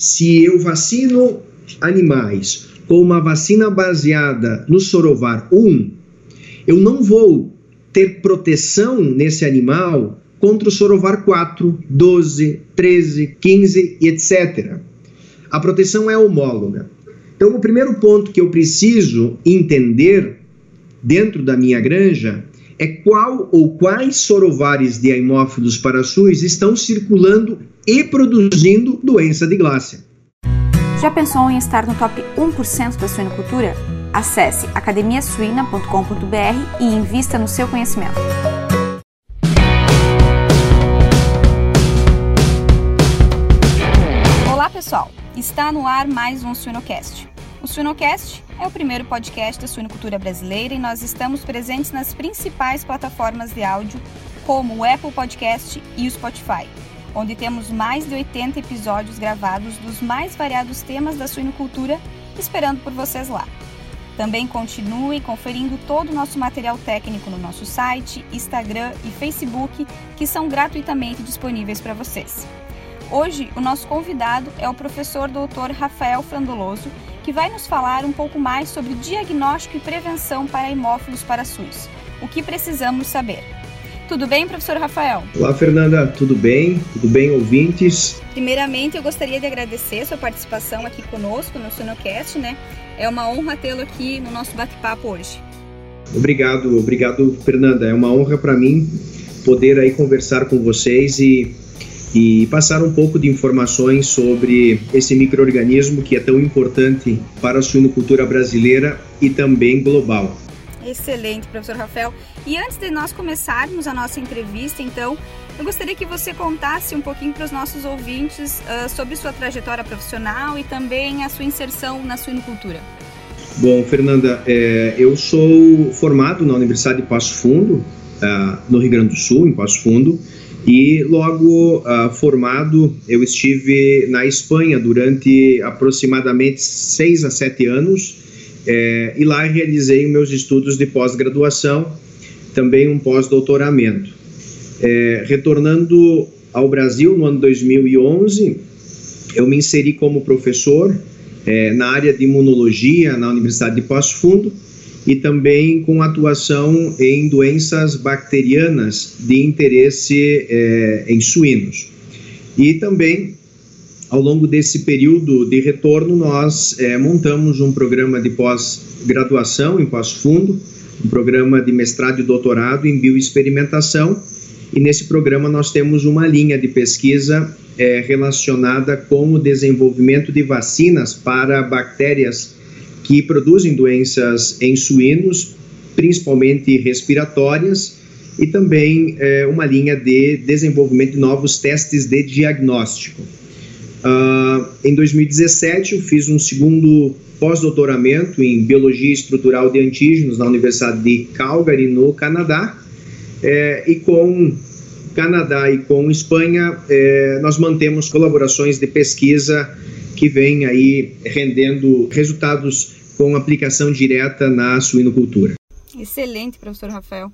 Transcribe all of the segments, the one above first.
se eu vacino animais com uma vacina baseada no Sorovar 1, eu não vou ter proteção nesse animal contra o Sorovar 4, 12, 13, 15 e etc. A proteção é homóloga. Então, o primeiro ponto que eu preciso entender dentro da minha granja é qual ou quais sorovares de haemófilos parasus estão circulando e produzindo doença de glácia. Já pensou em estar no top 1% da suinocultura? Acesse academiasuina.com.br e invista no seu conhecimento. Olá pessoal, está no ar mais um Suinocast. O Suinocast é o primeiro podcast da suinocultura brasileira e nós estamos presentes nas principais plataformas de áudio, como o Apple Podcast e o Spotify onde temos mais de 80 episódios gravados dos mais variados temas da suinocultura, esperando por vocês lá. Também continue conferindo todo o nosso material técnico no nosso site, Instagram e Facebook, que são gratuitamente disponíveis para vocês. Hoje, o nosso convidado é o professor Dr. Rafael Frandoloso, que vai nos falar um pouco mais sobre diagnóstico e prevenção para hemófilos para SUS. O que precisamos saber? Tudo bem, professor Rafael? Olá, Fernanda, tudo bem? Tudo bem, ouvintes? Primeiramente, eu gostaria de agradecer sua participação aqui conosco no Sonocast, né? É uma honra tê-lo aqui no nosso bate-papo hoje. Obrigado, obrigado, Fernanda. É uma honra para mim poder aí conversar com vocês e, e passar um pouco de informações sobre esse microorganismo que é tão importante para a suinocultura brasileira e também global. Excelente, professor Rafael. E antes de nós começarmos a nossa entrevista, então, eu gostaria que você contasse um pouquinho para os nossos ouvintes uh, sobre sua trajetória profissional e também a sua inserção na suinocultura. Bom, Fernanda, é, eu sou formado na Universidade de Passo Fundo, uh, no Rio Grande do Sul, em Passo Fundo, e logo uh, formado eu estive na Espanha durante aproximadamente seis a sete anos é, e lá realizei meus estudos de pós-graduação, também um pós-doutoramento. É, retornando ao Brasil no ano 2011, eu me inseri como professor é, na área de imunologia na Universidade de Passo Fundo e também com atuação em doenças bacterianas de interesse é, em suínos. E também ao longo desse período de retorno, nós é, montamos um programa de pós-graduação em Passo Fundo, um programa de mestrado e doutorado em bioexperimentação, e nesse programa nós temos uma linha de pesquisa é, relacionada com o desenvolvimento de vacinas para bactérias que produzem doenças em suínos, principalmente respiratórias, e também é, uma linha de desenvolvimento de novos testes de diagnóstico. Uh, em 2017, eu fiz um segundo pós-doutoramento em Biologia Estrutural de Antígenos na Universidade de Calgary, no Canadá. É, e com Canadá e com Espanha, é, nós mantemos colaborações de pesquisa que vêm aí rendendo resultados com aplicação direta na suinocultura. Excelente, professor Rafael.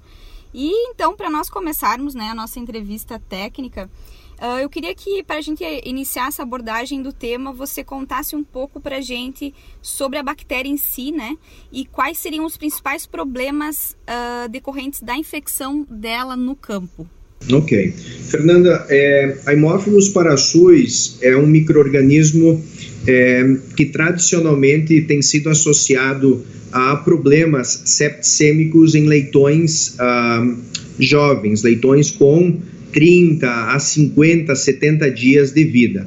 E então, para nós começarmos né, a nossa entrevista técnica, Uh, eu queria que, para a gente iniciar essa abordagem do tema, você contasse um pouco para a gente sobre a bactéria em si, né? E quais seriam os principais problemas uh, decorrentes da infecção dela no campo. Ok. Fernanda, é, a Haemophilus parasus é um microorganismo é, que tradicionalmente tem sido associado a problemas septicêmicos em leitões uh, jovens, leitões com 30 a 50, 70 dias de vida.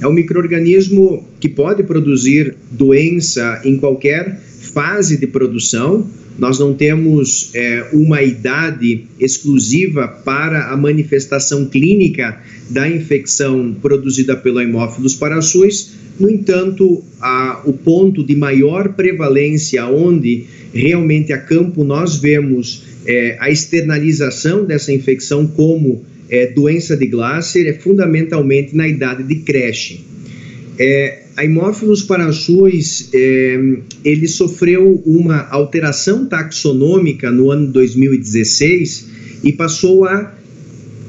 É um microorganismo que pode produzir doença em qualquer fase de produção. Nós não temos é, uma idade exclusiva para a manifestação clínica da infecção produzida pelo Haemophilus parasus. No entanto, a, o ponto de maior prevalência, onde realmente a campo nós vemos é, a externalização dessa infecção como é, doença de Glasser é fundamentalmente na idade de creche. É, a Haemophilus parasus, é, ele sofreu uma alteração taxonômica no ano 2016 e passou a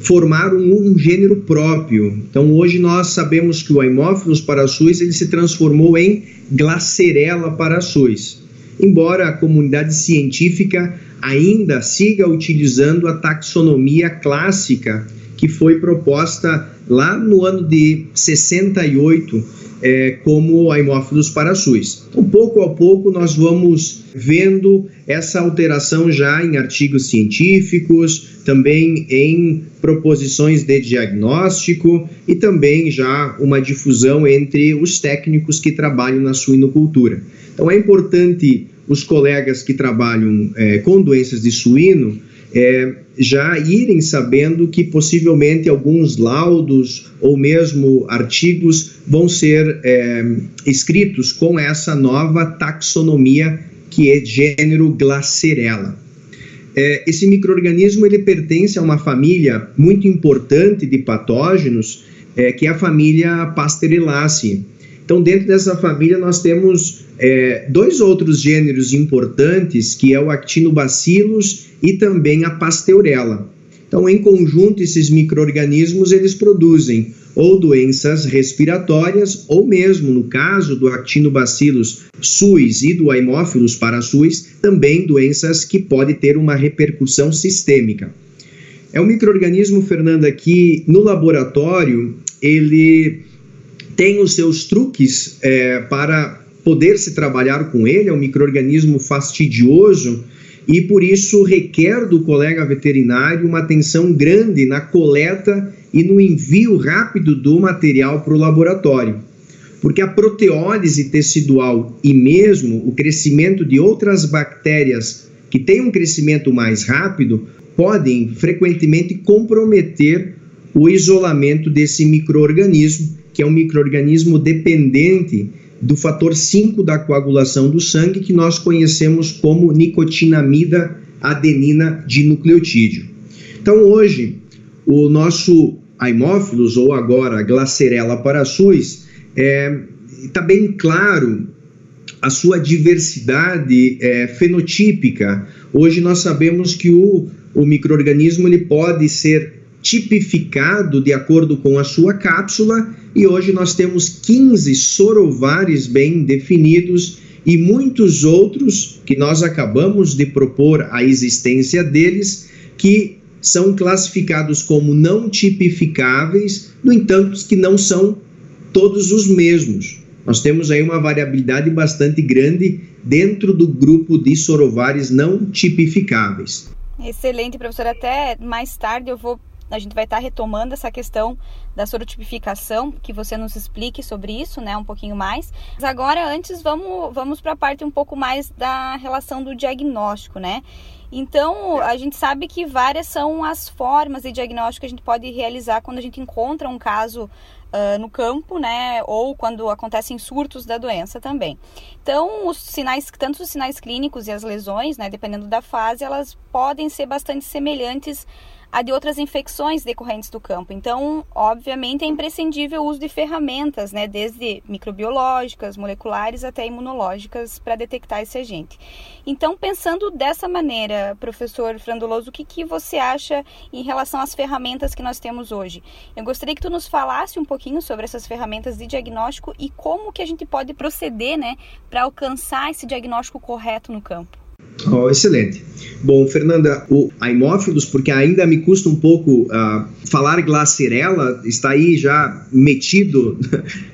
formaram um, um, gênero próprio. Então hoje nós sabemos que o Haemophilus parasus ele se transformou em Glacerella parasus. Embora a comunidade científica ainda siga utilizando a taxonomia clássica que foi proposta lá no ano de 68 é, como a Haemophilus parasus. Então, pouco a pouco, nós vamos vendo essa alteração já em artigos científicos, também em proposições de diagnóstico e também já uma difusão entre os técnicos que trabalham na suinocultura. Então, é importante os colegas que trabalham é, com doenças de suíno é, já irem sabendo que possivelmente alguns laudos ou mesmo artigos vão ser é, escritos com essa nova taxonomia que é gênero Glacerella. É, esse microorganismo ele pertence a uma família muito importante de patógenos, é, que é a família Pasteurillaceae. Então, dentro dessa família, nós temos é, dois outros gêneros importantes, que é o Actinobacillus e também a Pasteurella. Então, em conjunto, esses micro-organismos, eles produzem ou doenças respiratórias, ou mesmo, no caso do Actinobacillus suis e do Haemophilus parasuis, também doenças que podem ter uma repercussão sistêmica. É um microorganismo, Fernanda, que no laboratório ele tem os seus truques é, para poder se trabalhar com ele, é um microorganismo fastidioso e por isso requer do colega veterinário uma atenção grande na coleta e no envio rápido do material para o laboratório. Porque a proteólise tecidual e mesmo o crescimento de outras bactérias que têm um crescimento mais rápido podem frequentemente comprometer o isolamento desse microorganismo que é um microorganismo dependente do fator 5 da coagulação do sangue, que nós conhecemos como nicotinamida adenina de nucleotídeo. Então, hoje, o nosso Haemophilus, ou agora Glacerella parasus, está é, tá bem claro a sua diversidade é, fenotípica. Hoje nós sabemos que o, o microorganismo ele pode ser tipificado de acordo com a sua cápsula e hoje nós temos 15 sorovares bem definidos e muitos outros que nós acabamos de propor a existência deles que são classificados como não tipificáveis, no entanto que não são todos os mesmos. Nós temos aí uma variabilidade bastante grande dentro do grupo de sorovares não tipificáveis. Excelente, professor. Até mais tarde eu vou a gente vai estar retomando essa questão da sorotipificação, que você nos explique sobre isso, né, um pouquinho mais. Mas agora, antes, vamos, vamos para a parte um pouco mais da relação do diagnóstico, né? Então, a gente sabe que várias são as formas de diagnóstico que a gente pode realizar quando a gente encontra um caso uh, no campo, né? Ou quando acontecem surtos da doença também. Então, os sinais, tanto os sinais clínicos e as lesões, né? Dependendo da fase, elas podem ser bastante semelhantes a de outras infecções decorrentes do campo. Então, obviamente, é imprescindível o uso de ferramentas, né, desde microbiológicas, moleculares até imunológicas, para detectar esse agente. Então, pensando dessa maneira, professor Frandoloso, o que, que você acha em relação às ferramentas que nós temos hoje? Eu gostaria que tu nos falasse um pouquinho sobre essas ferramentas de diagnóstico e como que a gente pode proceder, né, para alcançar esse diagnóstico correto no campo. Oh, excelente. Bom, Fernanda, o Haemophilus, porque ainda me custa um pouco uh, falar glacerella, está aí já metido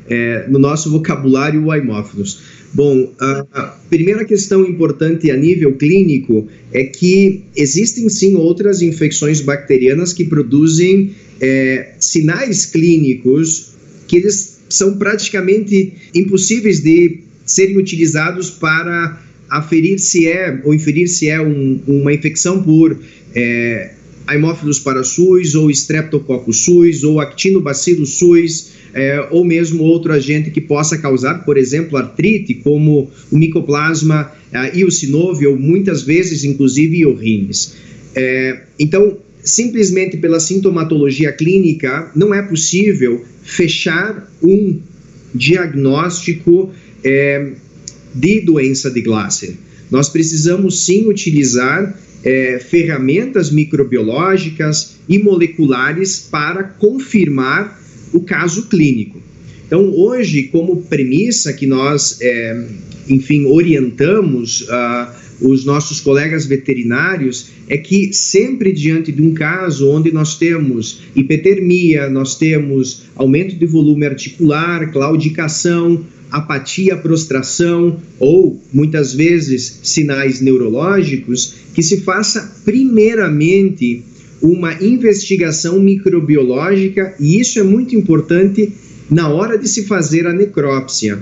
é, no nosso vocabulário o Haemophilus. Bom, a primeira questão importante a nível clínico é que existem sim outras infecções bacterianas que produzem é, sinais clínicos que eles são praticamente impossíveis de serem utilizados para aferir se é ou inferir se é um, uma infecção por é, Haemophilus parasus ou Streptococcus suis ou Actinobacillus suis é, ou mesmo outro agente que possa causar, por exemplo, artrite, como o Mycoplasma é, eosinovi ou muitas vezes, inclusive, iorrines. É, então, simplesmente pela sintomatologia clínica, não é possível fechar um diagnóstico é, de doença de Glasser. Nós precisamos sim utilizar é, ferramentas microbiológicas e moleculares para confirmar o caso clínico. Então, hoje, como premissa que nós, é, enfim, orientamos uh, os nossos colegas veterinários, é que sempre diante de um caso onde nós temos hipertermia, nós temos aumento de volume articular, claudicação, apatia, prostração ou muitas vezes sinais neurológicos, que se faça primeiramente uma investigação microbiológica e isso é muito importante na hora de se fazer a necrópsia,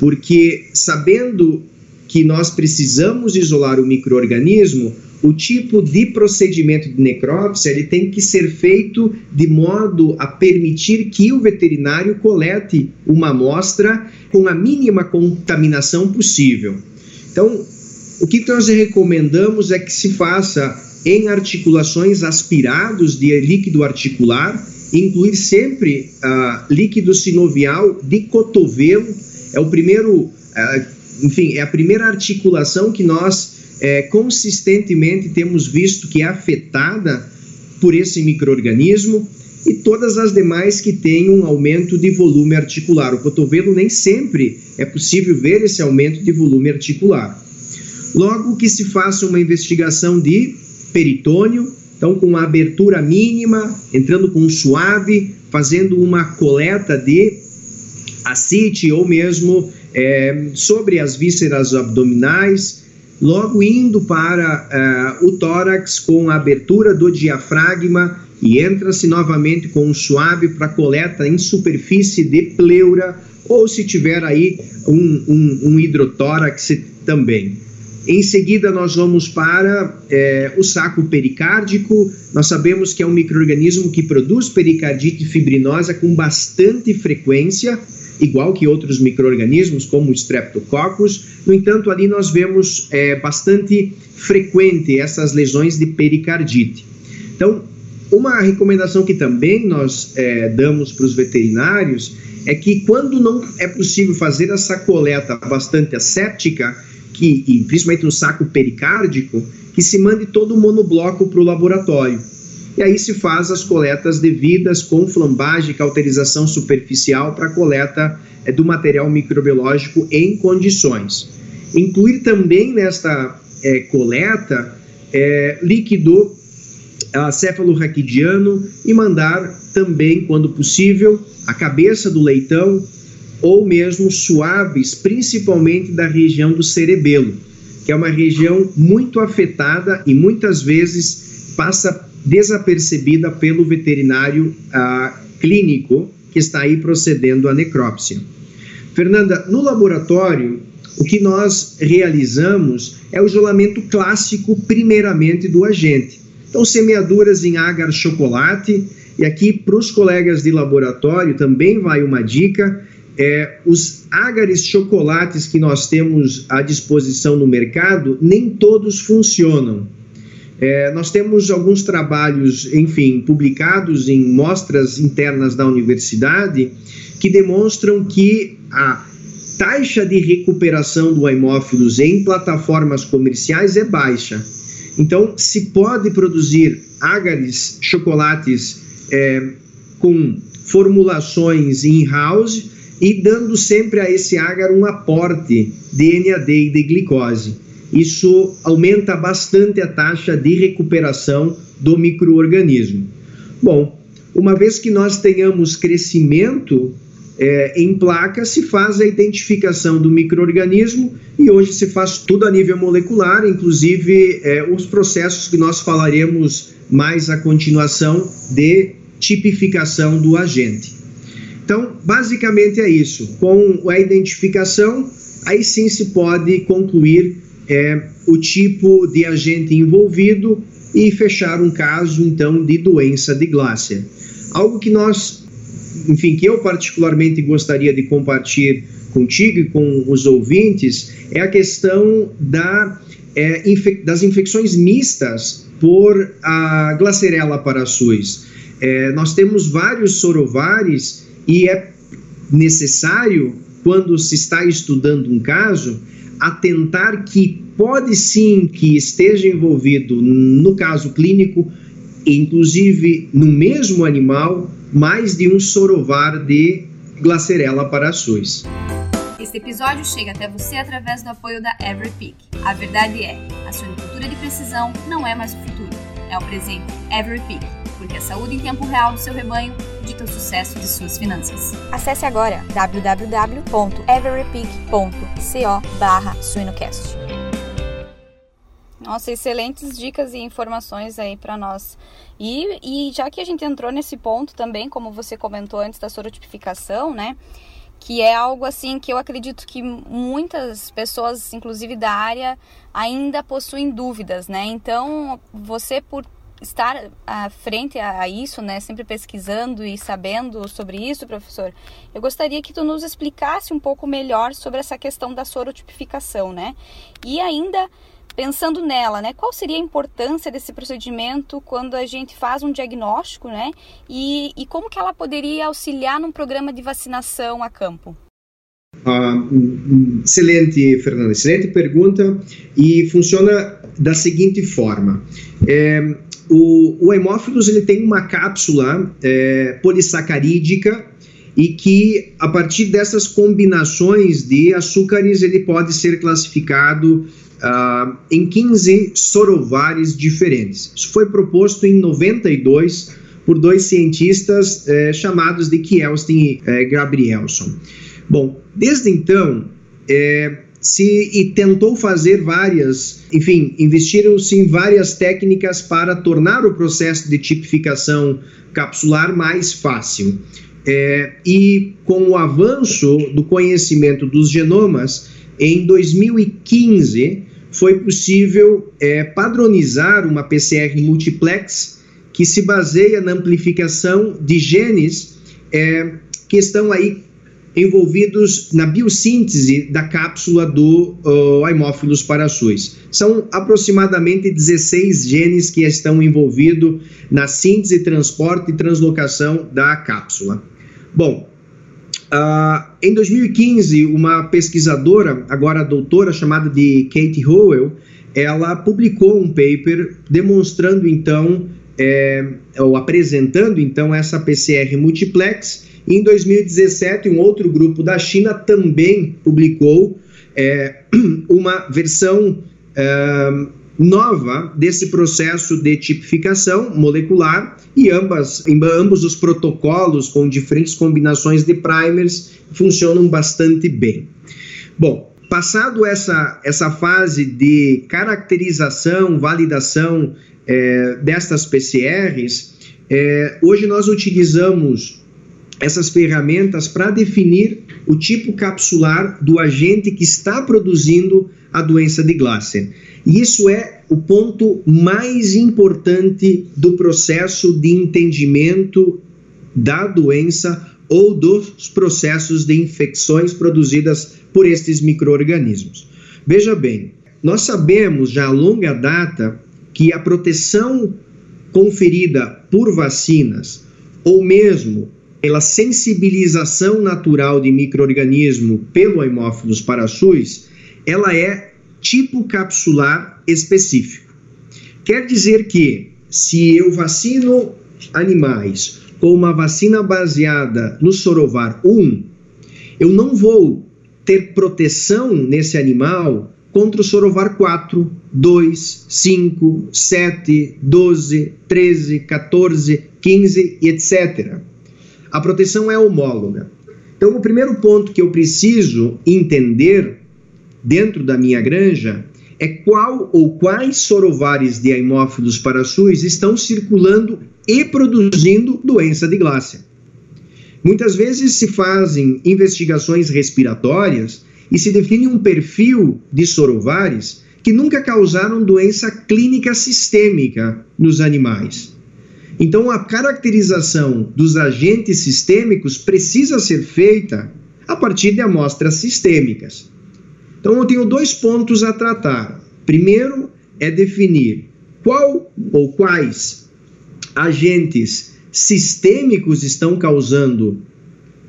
porque sabendo que nós precisamos isolar o microorganismo, o tipo de procedimento de necrópsia ele tem que ser feito de modo a permitir que o veterinário colete uma amostra com a mínima contaminação possível. Então, o que nós recomendamos é que se faça em articulações aspirados de líquido articular, incluir sempre uh, líquido sinovial de cotovelo, é o primeiro, uh, enfim, é a primeira articulação que nós é, consistentemente temos visto que é afetada por esse microorganismo e todas as demais que têm um aumento de volume articular. O cotovelo nem sempre é possível ver esse aumento de volume articular. Logo que se faça uma investigação de peritônio, então com uma abertura mínima, entrando com um suave, fazendo uma coleta de acite ou mesmo é, sobre as vísceras abdominais, logo indo para uh, o tórax com a abertura do diafragma e entra-se novamente com um suave para coleta em superfície de pleura ou se tiver aí um, um, um hidrotórax também. Em seguida, nós vamos para é, o saco pericárdico. Nós sabemos que é um microorganismo que produz pericardite fibrinosa com bastante frequência igual que outros micro-organismos, como o Streptococcus. No entanto, ali nós vemos é, bastante frequente essas lesões de pericardite. Então, uma recomendação que também nós é, damos para os veterinários é que quando não é possível fazer essa coleta bastante asséptica, que, e principalmente no saco pericárdico, que se mande todo o monobloco para o laboratório e aí se faz as coletas devidas com flambagem cauterização superficial para a coleta é, do material microbiológico em condições. Incluir também nesta é, coleta é, líquido cefalorraquidiano e mandar também, quando possível, a cabeça do leitão ou mesmo suaves, principalmente da região do cerebelo, que é uma região muito afetada e muitas vezes passa desapercebida pelo veterinário ah, clínico que está aí procedendo à necrópsia. Fernanda, no laboratório, o que nós realizamos é o isolamento clássico, primeiramente, do agente. Então, semeaduras em agar chocolate, e aqui para os colegas de laboratório também vai uma dica: é, os ágares chocolates que nós temos à disposição no mercado, nem todos funcionam. É, nós temos alguns trabalhos, enfim, publicados em mostras internas da universidade que demonstram que a taxa de recuperação do hemófilos em plataformas comerciais é baixa. Então, se pode produzir ágares, chocolates é, com formulações in-house e dando sempre a esse ágar um aporte de NAD e de glicose isso aumenta bastante a taxa de recuperação do microorganismo. Bom, uma vez que nós tenhamos crescimento é, em placa, se faz a identificação do microorganismo e hoje se faz tudo a nível molecular, inclusive é, os processos que nós falaremos mais a continuação de tipificação do agente. Então, basicamente é isso. Com a identificação, aí sim se pode concluir é, o tipo de agente envolvido e fechar um caso então de doença de Glasser. Algo que nós, enfim, que eu particularmente gostaria de compartilhar contigo e com os ouvintes é a questão da, é, infec das infecções mistas por a Glasserella parasuis. É, nós temos vários sorovares e é necessário, quando se está estudando um caso, atentar que pode sim que esteja envolvido, no caso clínico, inclusive no mesmo animal, mais de um sorovar de Glacerella parasus. Este episódio chega até você através do apoio da EveryPig. A verdade é, a suinocultura de precisão não é mais o futuro, é o presente. EveryPig, porque a saúde em tempo real do seu rebanho dita o sucesso de suas finanças. Acesse agora www.everypig.co/suinocast. Nossa, excelentes dicas e informações aí para nós. E, e já que a gente entrou nesse ponto também, como você comentou antes da sorotipificação, né? Que é algo assim que eu acredito que muitas pessoas, inclusive da área, ainda possuem dúvidas, né? Então, você por estar à frente a isso, né, sempre pesquisando e sabendo sobre isso, professor, eu gostaria que tu nos explicasse um pouco melhor sobre essa questão da sorotipificação, né? E ainda pensando nela, né, qual seria a importância desse procedimento quando a gente faz um diagnóstico, né, e, e como que ela poderia auxiliar num programa de vacinação a campo? Ah, excelente, Fernanda, excelente pergunta e funciona da seguinte forma. É, o, o hemófilos ele tem uma cápsula é, polissacarídica e que a partir dessas combinações de açúcares ele pode ser classificado uh, em 15 sorovares diferentes. Isso foi proposto em 92 por dois cientistas eh, chamados de Kielsten e eh, Gabrielson. Bom, desde então, eh, se e tentou fazer várias, enfim, investiram-se em várias técnicas para tornar o processo de tipificação capsular mais fácil. É, e com o avanço do conhecimento dos genomas, em 2015 foi possível é, padronizar uma PCR multiplex que se baseia na amplificação de genes é, que estão aí envolvidos na biossíntese da cápsula do uh, Haemophilus parasus. São aproximadamente 16 genes que estão envolvidos na síntese, transporte e translocação da cápsula. Bom, Uh, em 2015, uma pesquisadora, agora doutora, chamada de Kate Howell, ela publicou um paper demonstrando então, é, ou apresentando então essa PCR multiplex. Em 2017, um outro grupo da China também publicou é, uma versão é, nova desse processo de tipificação molecular e ambas, ambos os protocolos com diferentes combinações de primers funcionam bastante bem. Bom, passado essa, essa fase de caracterização, validação é, destas PCRs, é, hoje nós utilizamos essas ferramentas para definir o tipo capsular do agente que está produzindo a doença de Glasser. E isso é o ponto mais importante do processo de entendimento da doença ou dos processos de infecções produzidas por estes microorganismos. Veja bem, nós sabemos já a longa data que a proteção conferida por vacinas ou mesmo pela sensibilização natural de microorganismo pelo Haemophilus parasus, ela é tipo capsular específico. Quer dizer que, se eu vacino animais com uma vacina baseada no sorovar 1, eu não vou ter proteção nesse animal contra o sorovar 4, 2, 5, 7, 12, 13, 14, 15 e etc. A proteção é homóloga. Então, o primeiro ponto que eu preciso entender dentro da minha granja é qual ou quais sorovares de Haemophilus parasus estão circulando e produzindo doença de Glácia. Muitas vezes se fazem investigações respiratórias e se define um perfil de sorovares que nunca causaram doença clínica sistêmica nos animais. Então, a caracterização dos agentes sistêmicos precisa ser feita a partir de amostras sistêmicas. Então eu tenho dois pontos a tratar. Primeiro é definir qual ou quais agentes sistêmicos estão causando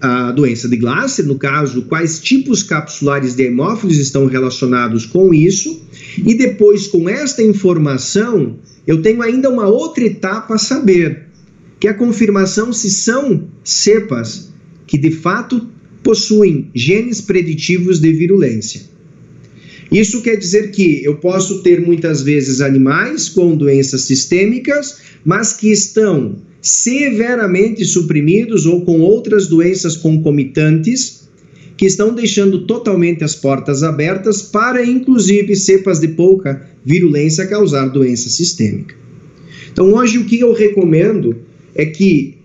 a doença de Glasser, no caso, quais tipos capsulares de hemófilos estão relacionados com isso, e depois, com esta informação, eu tenho ainda uma outra etapa a saber, que é a confirmação se são cepas que de fato possuem genes preditivos de virulência. Isso quer dizer que eu posso ter muitas vezes animais com doenças sistêmicas, mas que estão severamente suprimidos ou com outras doenças concomitantes que estão deixando totalmente as portas abertas para, inclusive, cepas de pouca virulência causar doença sistêmica. Então, hoje, o que eu recomendo é que,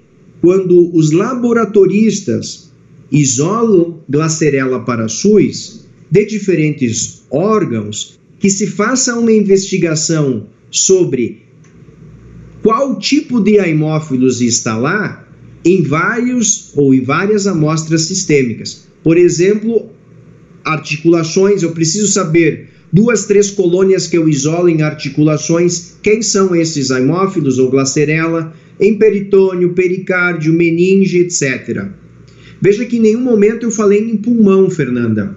quando os laboratoristas isolam Glacerella parasuis de diferentes órgãos, que se faça uma investigação sobre qual tipo de haemófilos está lá em vários ou em várias amostras sistêmicas. Por exemplo, articulações, eu preciso saber duas, três colônias que eu isolo em articulações, quem são esses haemófilos ou glacerela, em peritônio, pericárdio, meninge, etc. Veja que em nenhum momento eu falei em pulmão, Fernanda.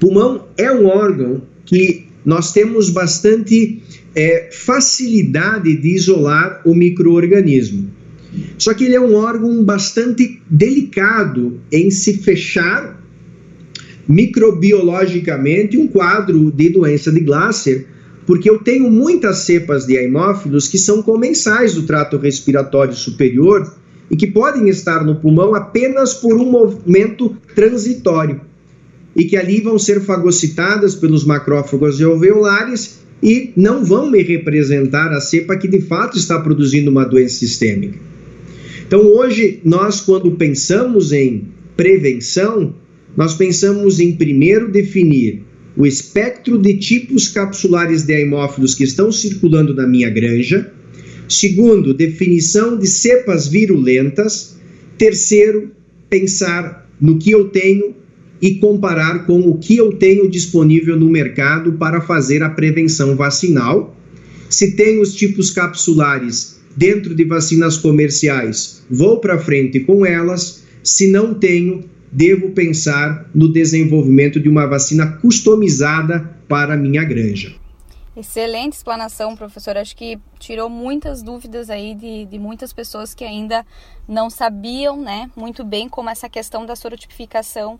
Pulmão é um órgão que nós temos bastante é, facilidade de isolar o microorganismo. Só que ele é um órgão bastante delicado em se fechar microbiologicamente um quadro de doença de Glasser, porque eu tenho muitas cepas de haemófilos que são comensais do trato respiratório superior e que podem estar no pulmão apenas por um movimento transitório e que ali vão ser fagocitadas pelos macrófagos alveolares e não vão me representar a cepa que de fato está produzindo uma doença sistêmica. Então, hoje, nós, quando pensamos em prevenção, nós pensamos em primeiro definir o espectro de tipos capsulares de hemófilos que estão circulando na minha granja. Segundo, definição de cepas virulentas. Terceiro, pensar no que eu tenho e comparar com o que eu tenho disponível no mercado para fazer a prevenção vacinal. Se tem os tipos capsulares dentro de vacinas comerciais, vou para frente com elas. Se não tenho, devo pensar no desenvolvimento de uma vacina customizada para a minha granja. Excelente explanação, professor. Acho que tirou muitas dúvidas aí de, de muitas pessoas que ainda não sabiam né, muito bem como essa questão da sorotipificação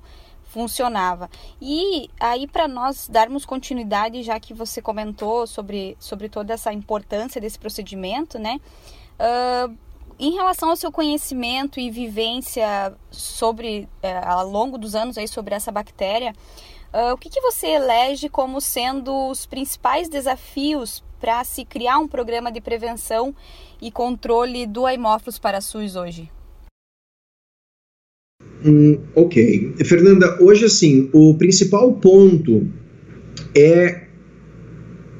funcionava. E aí, para nós darmos continuidade, já que você comentou sobre, sobre toda essa importância desse procedimento, né? Uh, em relação ao seu conhecimento e vivência sobre, uh, ao longo dos anos aí, sobre essa bactéria, uh, o que, que você elege como sendo os principais desafios para se criar um programa de prevenção e controle do Haemophilus parasuis hoje? Hum, ok. Fernanda, hoje assim, o principal ponto é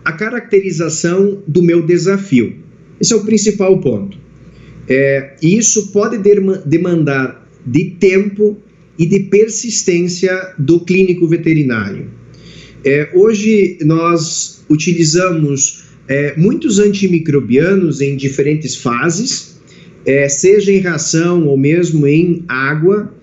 a caracterização do meu desafio. Esse é o principal ponto. É, isso pode demandar de tempo e de persistência do clínico veterinário. É, hoje nós utilizamos é, muitos antimicrobianos em diferentes fases, é, seja em ração ou mesmo em água,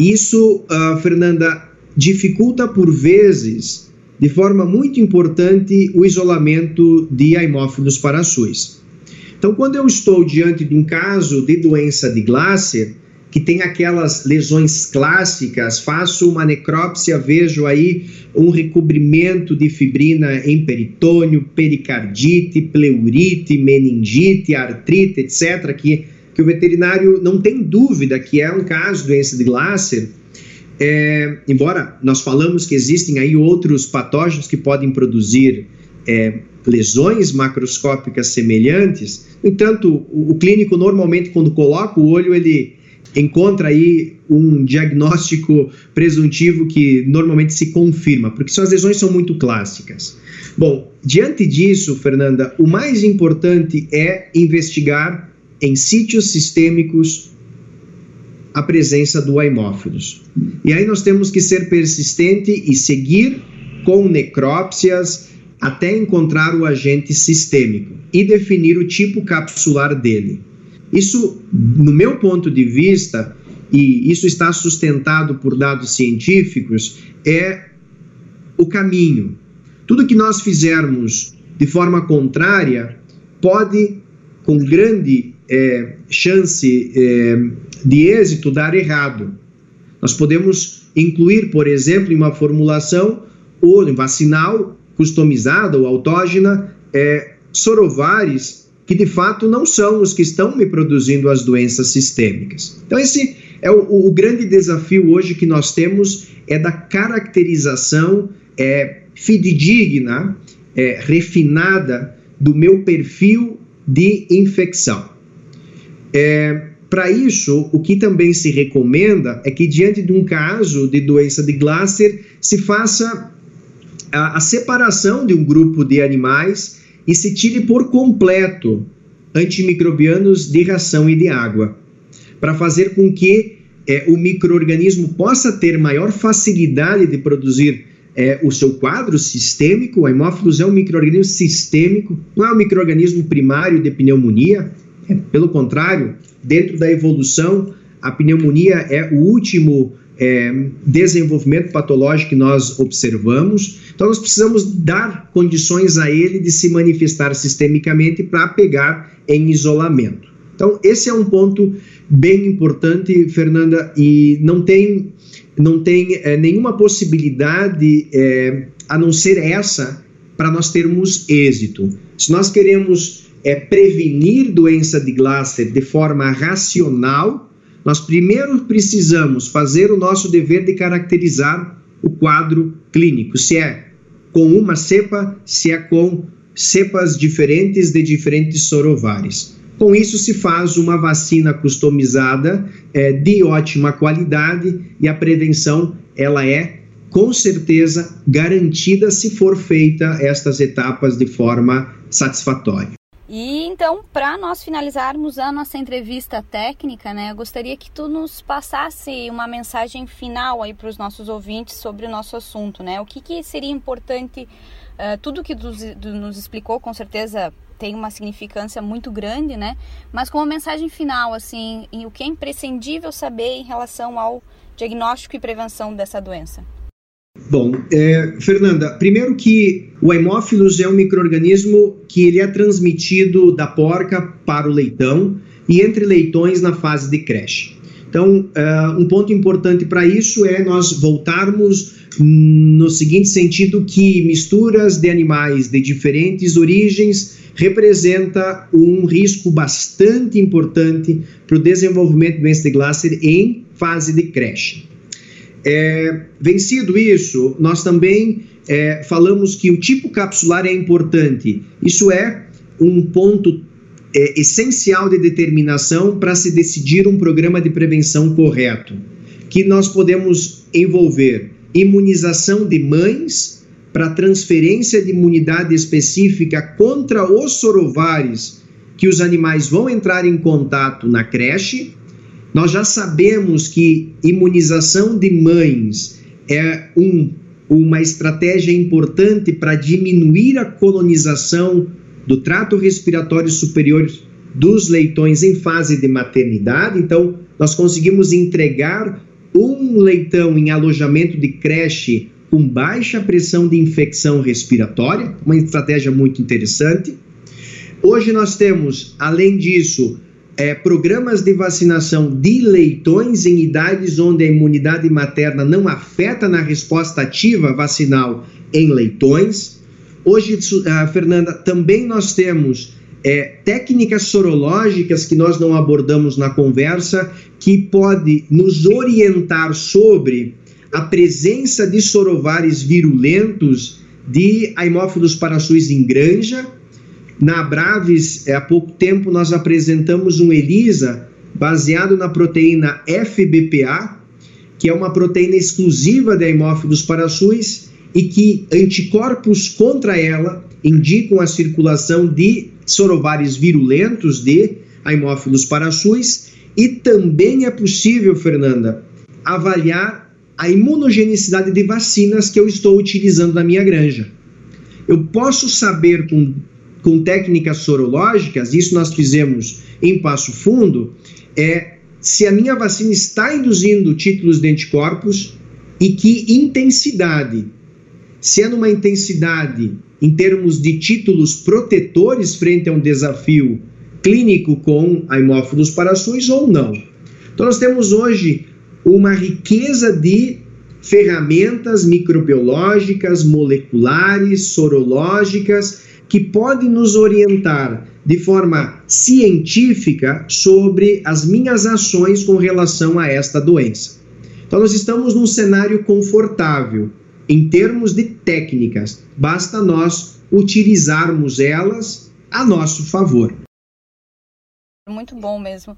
isso, uh, Fernanda, dificulta por vezes, de forma muito importante, o isolamento de haemófilos parasuis. Então, quando eu estou diante de um caso de doença de Glasser, que tem aquelas lesões clássicas, faço uma necrópsia, vejo aí um recobrimento de fibrina em peritônio, pericardite, pleurite, meningite, artrite, etc., que que o veterinário não tem dúvida que é um caso de doença de Glasser, é, embora nós falamos que existem aí outros patógenos que podem produzir é, lesões macroscópicas semelhantes, no entanto, o, o, clínico normalmente quando coloca o olho, ele encontra aí um diagnóstico presuntivo que normalmente se confirma, porque as lesões são muito clássicas. Bom, diante disso, Fernanda, o mais importante é investigar em sítios sistêmicos a presença do haemófilos. E aí nós temos que ser persistente e seguir com necrópsias até encontrar o agente sistêmico e definir o tipo capsular dele. Isso, no meu ponto de vista, e isso está sustentado por dados científicos, é o caminho. Tudo que nós fizermos de forma contrária pode, com grande é, chance é, de êxito, dar errado. Nós podemos incluir, por exemplo, em uma formulação ou vacinal customizada ou autógena é, sorovares que de fato não são os que estão me produzindo as doenças sistêmicas. Então esse é o, o grande desafio hoje que nós temos é da caracterização é, fidedigna, é, refinada do meu perfil de infecção. É, para isso, o que também se recomenda é que, diante de um caso de doença de Glasser, se faça a, a separação de um grupo de animais e se tire por completo antimicrobianos de ração e de água, para fazer com que é, o microorganismo possa ter maior facilidade de produzir é, o seu quadro sistêmico. O hemófilos é um microorganismo sistêmico, não é um microorganismo primário de pneumonia, pelo contrário, dentro da evolução, a pneumonia é o último é, desenvolvimento patológico que nós observamos. Então, nós precisamos dar condições a ele de se manifestar sistemicamente para pegar em isolamento. Então, esse é um ponto bem importante, Fernanda, e não tem, não tem é, nenhuma possibilidade é, a não ser essa para nós termos êxito. Se nós queremos é, prevenir doença de Glasser de forma racional, nós primeiro precisamos fazer o nosso dever de caracterizar o quadro clínico, se é com uma cepa, se é com cepas diferentes de diferentes sorovares. Com isso se faz uma vacina customizada é, de ótima qualidade e a prevenção ela é com certeza garantida se for feita estas etapas de forma satisfatória. E então, para nós finalizarmos a nossa entrevista técnica, né, eu gostaria que tu nos passasse uma mensagem final aí para os nossos ouvintes sobre o nosso assunto, né? O que, que seria importante, uh, tudo que tu, tu nos explicou, com certeza tem uma significância muito grande, né? Mas com uma mensagem final, assim, o que é imprescindível saber em relação ao diagnóstico e prevenção dessa doença. Bom, é, Fernanda, primeiro que o hemófilos é um microorganismo que ele é transmitido da porca para o leitão e entre leitões na fase de creche. Então, uh, um ponto importante para isso é nós voltarmos no seguinte sentido que misturas de animais de diferentes origens representa um risco bastante importante para o desenvolvimento do doença de Glasser em fase de creche. É, vencido isso, nós também é, falamos que o tipo capsular é importante. Isso é um ponto é, essencial de determinação para se decidir um programa de prevenção correto, que nós podemos envolver imunização de mães para transferência de imunidade específica contra os sorovares que os animais vão entrar em contato na creche nós já sabemos que imunização de mães é um, uma estratégia importante para diminuir a colonização do trato respiratório superior dos leitões em fase de maternidade. Então, nós conseguimos entregar um leitão em alojamento de creche com baixa pressão de infecção respiratória, uma estratégia muito interessante. Hoje nós temos, além disso, é, programas de vacinação de leitões em idades onde a imunidade materna não afeta na resposta ativa vacinal em leitões. Hoje, uh, Fernanda, também nós temos é, técnicas sorológicas que nós não abordamos na conversa, que pode nos orientar sobre a presença de sorovares virulentos de Haemophilus parasuis em granja, na Braves, é, há pouco tempo, nós apresentamos um ELISA baseado na proteína FBPA, que é uma proteína exclusiva da hemófilos parasuis e que anticorpos contra ela indicam a circulação de sorovares virulentos de hemófilos parasuis e também é possível, Fernanda, avaliar a imunogenicidade de vacinas que eu estou utilizando na minha granja. Eu posso saber com com técnicas sorológicas, isso nós fizemos em Passo Fundo, é se a minha vacina está induzindo títulos de anticorpos e que intensidade. Se é numa intensidade em termos de títulos protetores frente a um desafio clínico com a Haemophilus parasus ou não. Então nós temos hoje uma riqueza de ferramentas microbiológicas, moleculares, sorológicas que podem nos orientar de forma científica sobre as minhas ações com relação a esta doença. Então, nós estamos num cenário confortável em termos de técnicas, basta nós utilizarmos elas a nosso favor. Muito bom mesmo.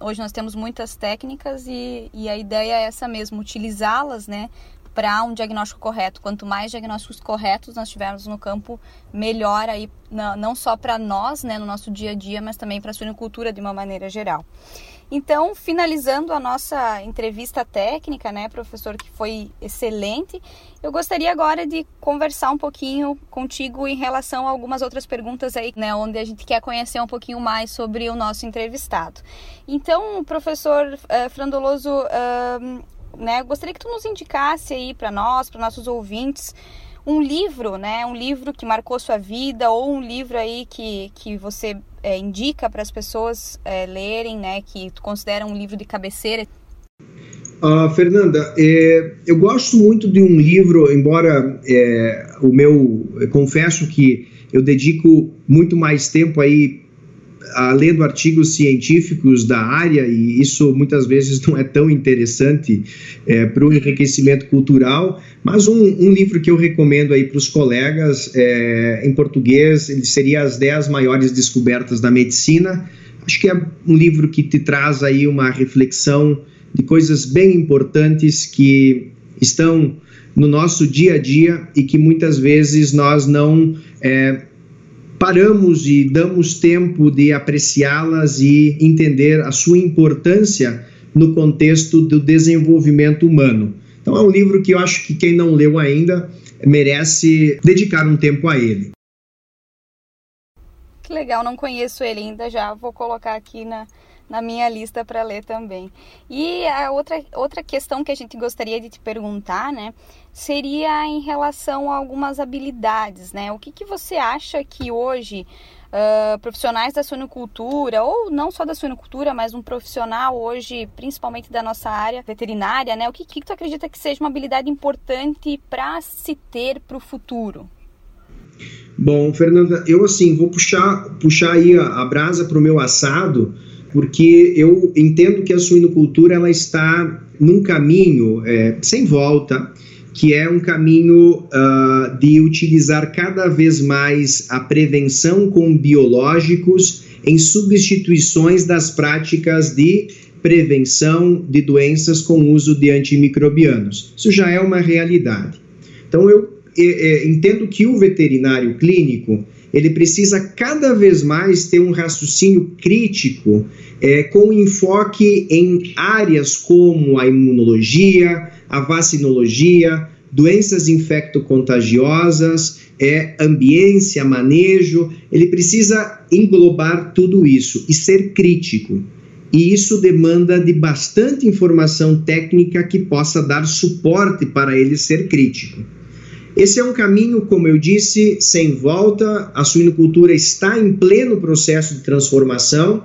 Hoje nós temos muitas técnicas e, e a ideia é essa mesmo, utilizá-las, né, para um diagnóstico correto. Quanto mais diagnósticos corretos nós tivermos no campo, melhor aí, não só para nós, né, no nosso dia a dia, mas também para a suinocultura de uma maneira geral. Então, finalizando a nossa entrevista técnica, né, professor, que foi excelente, eu gostaria agora de conversar um pouquinho contigo em relação a algumas outras perguntas aí, né, onde a gente quer conhecer um pouquinho mais sobre o nosso entrevistado. Então, professor uh, Frandoloso, uh, né, gostaria que tu nos indicasse aí para nós, para nossos ouvintes, um livro, né, um livro que marcou sua vida ou um livro aí que, que você é, indica para as pessoas é, lerem, né, que tu considera um livro de cabeceira? Uh, Fernanda, é, eu gosto muito de um livro, embora é, o meu, confesso que eu dedico muito mais tempo aí lendo artigos científicos da área, e isso muitas vezes não é tão interessante é, para o enriquecimento cultural, mas um, um, livro que eu recomendo aí para os colegas, é, em português, ele seria As 10 Maiores Descobertas da Medicina. Acho que é um livro que te traz aí uma reflexão de coisas bem importantes que estão no nosso dia a dia e que muitas vezes nós não é, paramos e damos tempo de apreciá-las e entender a sua importância no contexto do desenvolvimento humano. Então é um livro que eu acho que quem não leu ainda merece dedicar um tempo a ele. Que legal, não conheço ele ainda, já vou colocar aqui na, na minha lista para ler também. E a outra, outra questão que a gente gostaria de te perguntar, né, seria em relação a algumas habilidades, né? O que, que você acha que hoje uh, profissionais da suinocultura, ou não só da suinocultura, mas um profissional hoje, principalmente da nossa área veterinária, né? O que, que tu acredita que seja uma habilidade importante para se ter para o futuro? Bom, Fernanda, eu assim vou puxar, puxar aí a, a brasa para o meu assado porque eu entendo que a suinocultura ela está num caminho é, sem volta, que é um caminho uh, de utilizar cada vez mais a prevenção com biológicos em substituições das práticas de prevenção de doenças com uso de antimicrobianos. Isso já é uma realidade. Então eu entendo que o veterinário clínico ele precisa cada vez mais ter um raciocínio crítico é, com enfoque em áreas como a imunologia, a vacinologia, doenças infectocontagiosas, é, ambiência, manejo. Ele precisa englobar tudo isso e ser crítico. E isso demanda de bastante informação técnica que possa dar suporte para ele ser crítico. Esse é um caminho, como eu disse, sem volta. A suinocultura está em pleno processo de transformação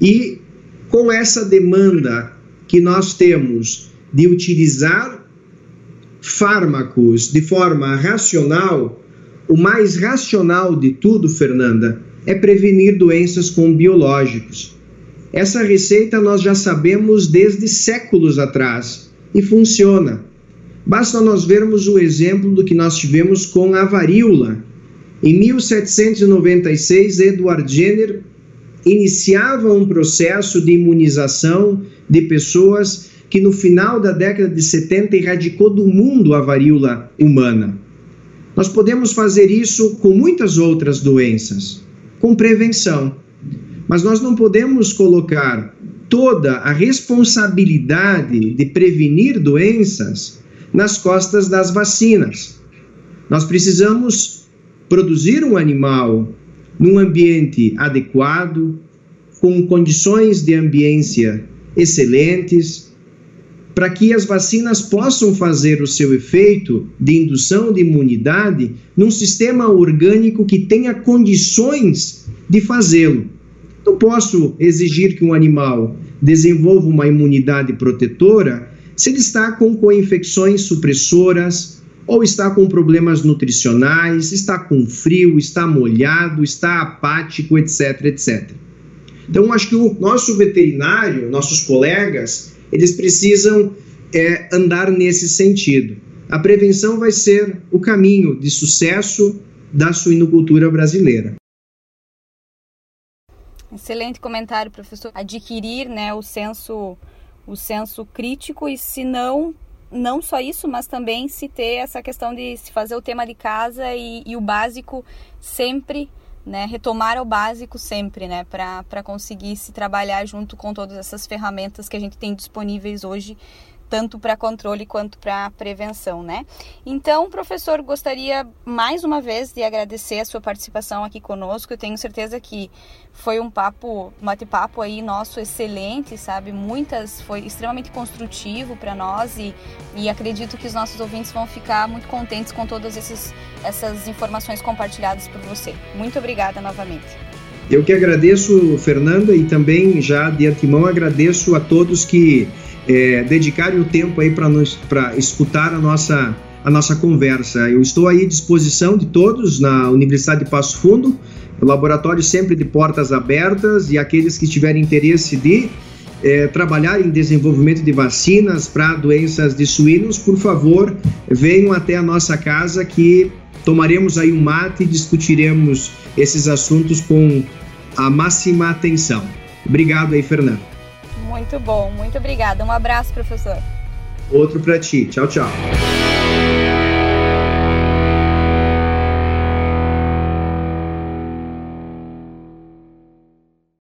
e com essa demanda que nós temos de utilizar fármacos de forma racional, o mais racional de tudo, Fernanda, é prevenir doenças com biológicos. Essa receita nós já sabemos desde séculos atrás e funciona. Basta nós vermos o exemplo do que nós tivemos com a varíola. Em 1796, Edward Jenner iniciava um processo de imunização de pessoas que no final da década de 70 erradicou do mundo a varíola humana. Nós podemos fazer isso com muitas outras doenças, com prevenção. Mas nós não podemos colocar toda a responsabilidade de prevenir doenças nas costas das vacinas. Nós precisamos produzir um animal num ambiente adequado, com condições de ambiência excelentes, para que as vacinas possam fazer o seu efeito de indução de imunidade num sistema orgânico que tenha condições de fazê-lo. Não posso exigir que um animal desenvolva uma imunidade protetora se ele está com co-infecções supressoras ou está com problemas nutricionais, está com frio, está molhado, está apático, etc, etc. Então, acho que o nosso veterinário, nossos colegas, eles precisam é, andar nesse sentido. A prevenção vai ser o caminho de sucesso da suinocultura brasileira. Excelente comentário, professor. Adquirir né, o senso o senso crítico e se não não só isso, mas também se ter essa questão de se fazer o tema de casa e, e o básico sempre né, retomar o básico sempre, né, para conseguir se trabalhar junto com todas essas ferramentas que a gente tem disponíveis hoje tanto para controle quanto para prevenção, né? Então, professor, gostaria mais uma vez de agradecer a sua participação aqui conosco. Eu tenho certeza que foi um papo, um bate-papo aí nosso excelente, sabe? Muitas foi extremamente construtivo para nós e, e acredito que os nossos ouvintes vão ficar muito contentes com todas esses, essas informações compartilhadas por você. Muito obrigada novamente. Eu que agradeço, Fernanda, e também já de antemão agradeço a todos que é, dedicarem o tempo aí para escutar a nossa, a nossa conversa. Eu estou aí à disposição de todos na Universidade de Passo Fundo, laboratório sempre de portas abertas e aqueles que tiverem interesse de é, trabalhar em desenvolvimento de vacinas para doenças de suínos, por favor, venham até a nossa casa que tomaremos aí um mate e discutiremos esses assuntos com a máxima atenção. Obrigado aí, Fernando. Muito bom, muito obrigada. Um abraço, professor. Outro para ti. Tchau, tchau.